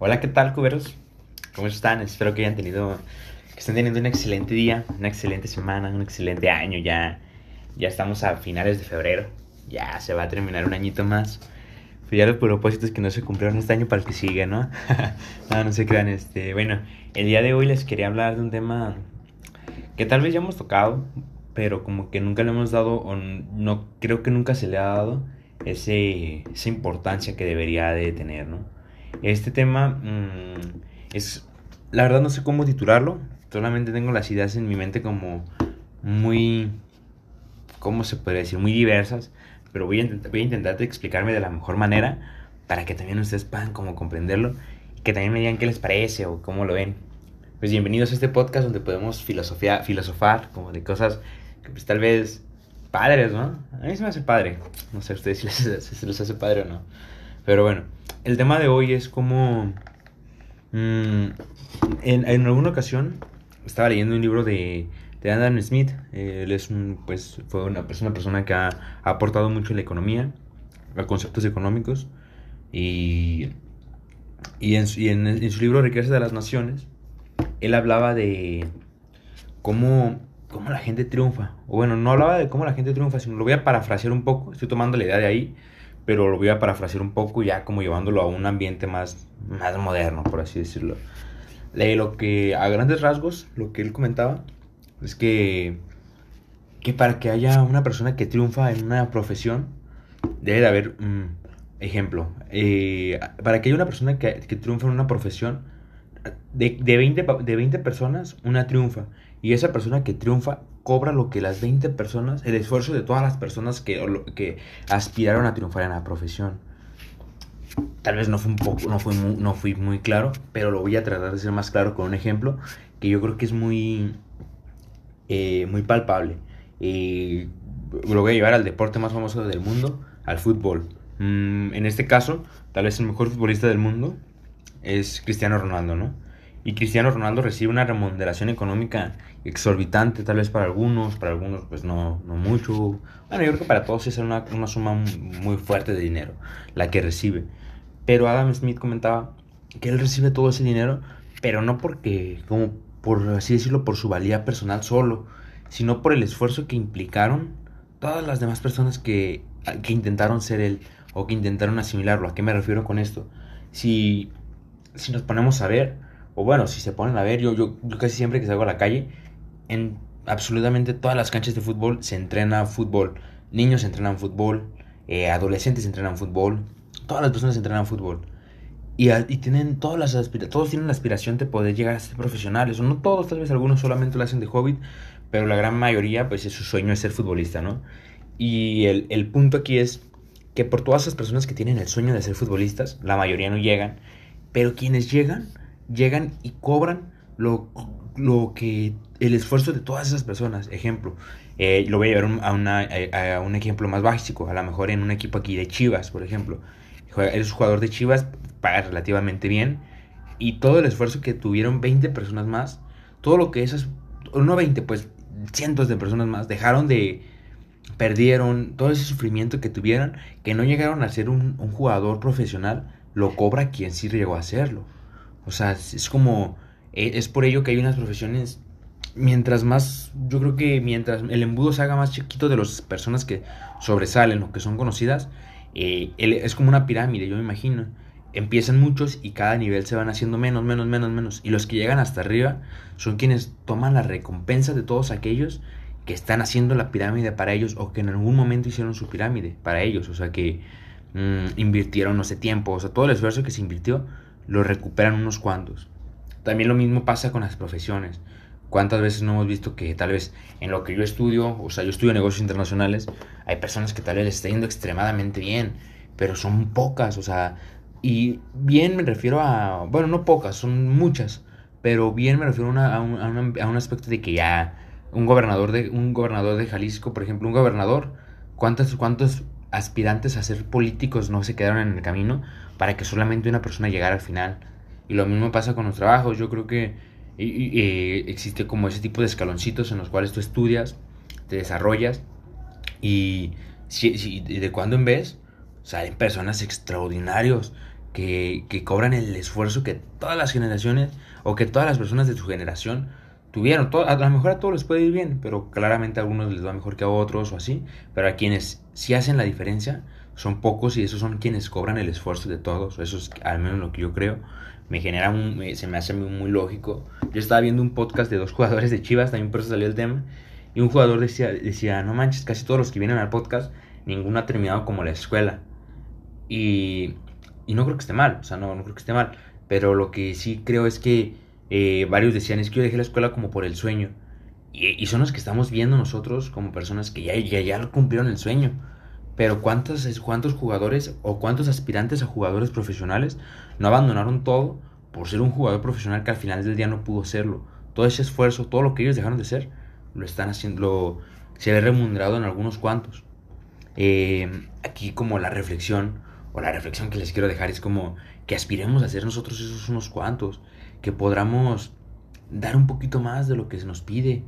Hola, ¿qué tal, cuberos? ¿Cómo están? Espero que hayan tenido, que estén teniendo un excelente día, una excelente semana, un excelente año. Ya, ya estamos a finales de febrero. Ya se va a terminar un añito más. Pues ya los propósitos que no se cumplieron este año para el que sigue, ¿no? no, no se crean. Este, bueno, el día de hoy les quería hablar de un tema que tal vez ya hemos tocado, pero como que nunca le hemos dado, o no creo que nunca se le ha dado ese, esa importancia que debería de tener, ¿no? Este tema mm, es, la verdad no sé cómo titularlo, solamente tengo las ideas en mi mente como muy, ¿cómo se podría decir? Muy diversas, pero voy a, intentar, voy a intentar explicarme de la mejor manera para que también ustedes puedan como comprenderlo y que también me digan qué les parece o cómo lo ven. Pues bienvenidos a este podcast donde podemos filosofía, filosofar como de cosas que pues tal vez padres, ¿no? A mí se me hace padre. No sé a ustedes si, les, si les hace padre o no. Pero bueno, el tema de hoy es como... Mm, en, alguna ocasión estaba leyendo un libro de, de Adam Smith. él es pues, fue una persona, persona que ha, aportado mucho en la economía, a conceptos económicos. Y, y, en, en, su libro Riqueza de las Naciones, él hablaba de cómo, cómo la gente triunfa. O bueno, no hablaba de cómo la gente triunfa, sino lo voy a parafrasear un poco. Estoy tomando la idea de ahí pero lo voy a parafrasear un poco ya como llevándolo a un ambiente más, más moderno, por así decirlo. Lo que, a grandes rasgos, lo que él comentaba es que, que para que haya una persona que triunfa en una profesión, debe de haber, un ejemplo, eh, para que haya una persona que, que triunfa en una profesión, de, de, 20, de 20 personas, una triunfa. Y esa persona que triunfa cobra lo que las 20 personas, el esfuerzo de todas las personas que, aspiraron a triunfar en la profesión. Tal vez no fue un poco, no fui, muy, no fui muy claro, pero lo voy a tratar de ser más claro con un ejemplo que yo creo que es muy, eh, muy palpable. Eh, lo voy a llevar al deporte más famoso del mundo, al fútbol. Mm, en este caso, tal vez el mejor futbolista del mundo es Cristiano Ronaldo, ¿no? Y Cristiano Ronaldo recibe una remuneración económica exorbitante, tal vez para algunos, para algunos pues no, no mucho. Bueno, yo creo que para todos es una, una suma muy fuerte de dinero la que recibe. Pero Adam Smith comentaba que él recibe todo ese dinero, pero no porque, como por así decirlo, por su valía personal solo, sino por el esfuerzo que implicaron todas las demás personas que, que intentaron ser él o que intentaron asimilarlo. ¿A qué me refiero con esto? Si, si nos ponemos a ver, o bueno, si se ponen a ver, yo, yo, casi siempre que salgo a la calle, en absolutamente todas las canchas de fútbol se entrena fútbol. Niños entrenan fútbol, eh, adolescentes entrenan fútbol, todas las personas entrenan fútbol. Y, tienen todas las todos tienen la aspiración de poder llegar a ser profesionales. O no todos, tal vez algunos solamente lo hacen de hobby, pero la gran mayoría, pues es su sueño es ser futbolista, ¿no? Y el, el punto aquí es que por todas esas personas que tienen el sueño de ser futbolistas, la mayoría no llegan, pero quienes llegan llegan y cobran lo, lo que el esfuerzo de todas esas personas. Ejemplo, eh, lo voy a llevar a, una, a, un ejemplo más básico, a lo mejor en un equipo aquí de Chivas, por ejemplo. Eres jugador de Chivas, paga relativamente bien, y todo el esfuerzo que tuvieron 20 personas más, todo lo que esas, no 20, pues cientos de personas más dejaron de, perdieron todo ese sufrimiento que tuvieron, que no llegaron a ser un, un jugador profesional, lo cobra quien sí llegó a hacerlo. O sea, es como, e, es por ello que hay unas profesiones, mientras más, yo creo que mientras el embudo se haga más chiquito de las personas que sobresalen o que son conocidas, eh, es como una pirámide, yo me imagino. Empiezan muchos y cada nivel se van haciendo menos, menos, menos, menos. Y los que llegan hasta arriba son quienes toman la recompensa de todos aquellos que están haciendo la pirámide para ellos o que en algún momento hicieron su pirámide para ellos. O sea, que mm, invirtieron, no sé, tiempo. O sea, todo el esfuerzo que se invirtió lo recuperan unos cuantos. También lo mismo pasa con las profesiones. ¿Cuántas veces no hemos visto que tal vez en lo que yo estudio, o sea, yo estudio negocios internacionales, hay personas que tal vez les está yendo extremadamente bien, pero son pocas, o sea, y bien me refiero a, bueno, no pocas, son muchas, pero bien me refiero a, un, a, un, aspecto de que ya un gobernador de, un gobernador de Jalisco, por ejemplo, un gobernador, ¿cuántos, cuántos aspirantes a ser políticos no se quedaron en el camino para que solamente una persona llegara al final. Y lo mismo pasa con los trabajos. Yo creo que existe como ese tipo de escaloncitos en los cuales tú estudias, te desarrollas y de cuando en vez salen personas extraordinarios que, que cobran el esfuerzo que todas las generaciones o que todas las personas de su generación tuvieron. a lo mejor a todos les puede ir bien, pero claramente a algunos les va mejor que a otros o así. Pero a quienes sí hacen la diferencia son pocos y esos son quienes cobran el esfuerzo de todos. Eso es al menos lo que yo creo. Me genera un, se me hace muy, muy lógico. Yo estaba viendo un podcast de dos jugadores de Chivas, también por eso salió el tema. Y un jugador decía, decía, no manches, casi todos los que vienen al podcast, ninguno ha terminado como la escuela. Y, y no creo que esté mal, o sea, no, no creo que esté mal. Pero lo que sí creo es que eh, varios decían, es que yo dejé la escuela como por el sueño. Y, son los que estamos viendo nosotros como personas que ya, ya, ya cumplieron el sueño. Pero ¿cuántos, ¿cuántos jugadores o cuántos aspirantes a jugadores profesionales no abandonaron todo por ser un jugador profesional que al final del día no pudo serlo? Todo ese esfuerzo, todo lo que ellos dejaron de ser, lo están haciendo, lo, se ve remunerado en algunos cuantos. Eh, aquí como la reflexión, o la reflexión que les quiero dejar es como que aspiremos a ser nosotros esos unos cuantos que podamos dar un poquito más de lo que se nos pide.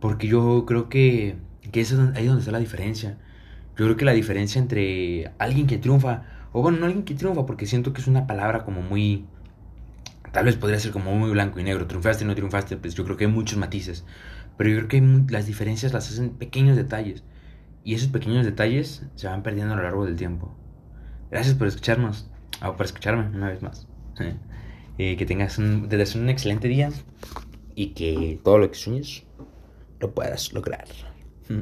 Porque yo creo que, que eso es ahí donde está la diferencia. Yo creo que la diferencia entre alguien que triunfa, o bueno, no alguien que triunfa, porque siento que es una palabra como muy... Tal vez podría ser como muy blanco y negro, triunfaste no triunfaste, pues yo creo que hay muchos matices. Pero yo creo que las diferencias las hacen pequeños detalles. Y esos pequeños detalles se van perdiendo a lo largo del tiempo. Gracias por escucharnos, o por escucharme una vez más. Eh, que tengas un, un excelente día y que todo lo que sueñes lo puedas lograr. Mm.